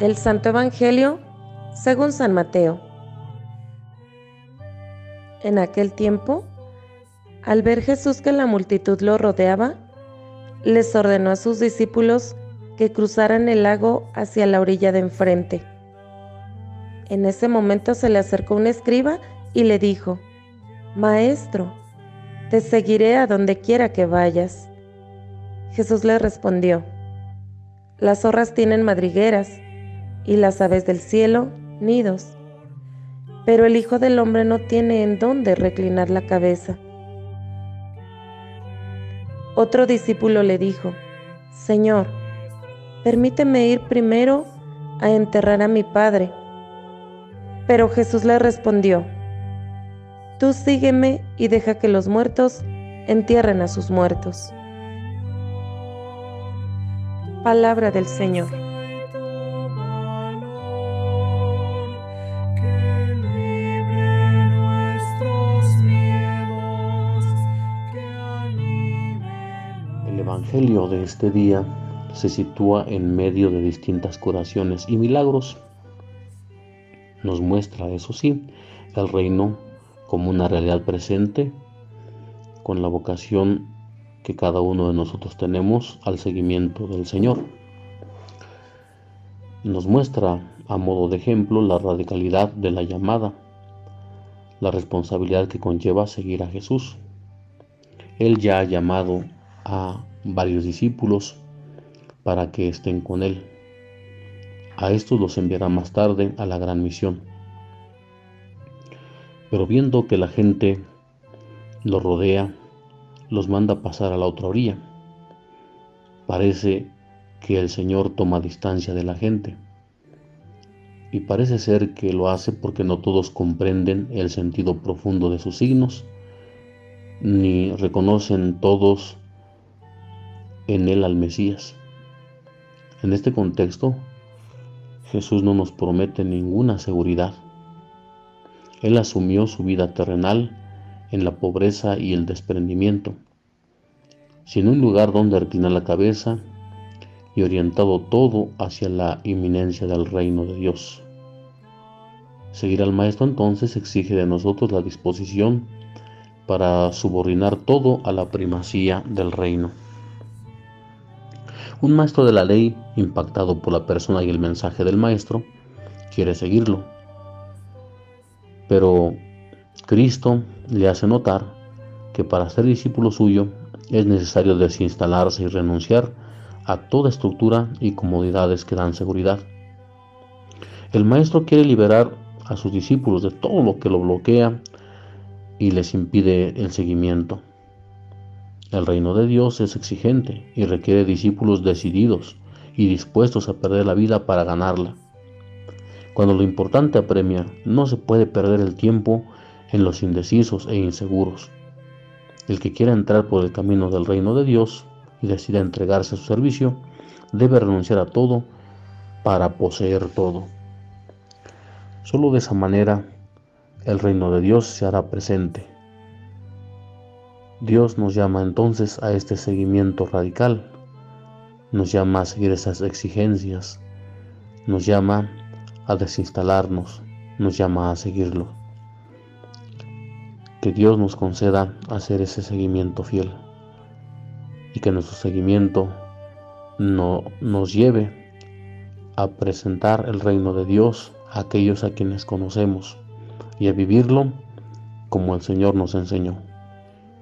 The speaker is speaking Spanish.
Del Santo Evangelio según San Mateo. En aquel tiempo, al ver Jesús que la multitud lo rodeaba, les ordenó a sus discípulos que cruzaran el lago hacia la orilla de enfrente. En ese momento se le acercó un escriba y le dijo, Maestro, te seguiré a donde quiera que vayas. Jesús le respondió, Las zorras tienen madrigueras y las aves del cielo nidos, pero el Hijo del Hombre no tiene en dónde reclinar la cabeza. Otro discípulo le dijo, Señor, permíteme ir primero a enterrar a mi Padre. Pero Jesús le respondió, Tú sígueme y deja que los muertos entierren a sus muertos. Palabra del Señor. Evangelio de este día se sitúa en medio de distintas curaciones y milagros. Nos muestra, eso sí, el reino como una realidad presente con la vocación que cada uno de nosotros tenemos al seguimiento del Señor. Nos muestra a modo de ejemplo la radicalidad de la llamada, la responsabilidad que conlleva seguir a Jesús. Él ya ha llamado a varios discípulos para que estén con Él. A estos los enviará más tarde a la gran misión. Pero viendo que la gente los rodea, los manda pasar a la otra orilla. Parece que el Señor toma distancia de la gente. Y parece ser que lo hace porque no todos comprenden el sentido profundo de sus signos, ni reconocen todos en él al Mesías. En este contexto, Jesús no nos promete ninguna seguridad él asumió su vida terrenal en la pobreza y el desprendimiento, sin un lugar donde reclinar la cabeza y orientado todo hacia la inminencia del reino de Dios. Seguir al Maestro entonces exige de nosotros la disposición para subordinar todo a la primacía del reino. Un maestro de la ley, impactado por la persona y el mensaje del Maestro, quiere seguirlo pero Cristo le hace notar que para ser discípulo suyo es necesario desinstalarse y renunciar a toda estructura y comodidades que dan seguridad. El maestro quiere liberar a sus discípulos de todo lo que lo bloquea y les impide el seguimiento. El reino de Dios es exigente y requiere discípulos decididos y dispuestos a perder la vida para ganarla. Cuando lo importante apremia, no se puede perder el tiempo en los indecisos e inseguros. El que quiera entrar por el camino del reino de Dios y decida entregarse a su servicio, debe renunciar a todo para poseer todo. Solo de esa manera el reino de Dios se hará presente. Dios nos llama entonces a este seguimiento radical, nos llama a seguir esas exigencias, nos llama a desinstalarnos, nos llama a seguirlo. Que Dios nos conceda hacer ese seguimiento fiel y que nuestro seguimiento no, nos lleve a presentar el reino de Dios a aquellos a quienes conocemos y a vivirlo como el Señor nos enseñó.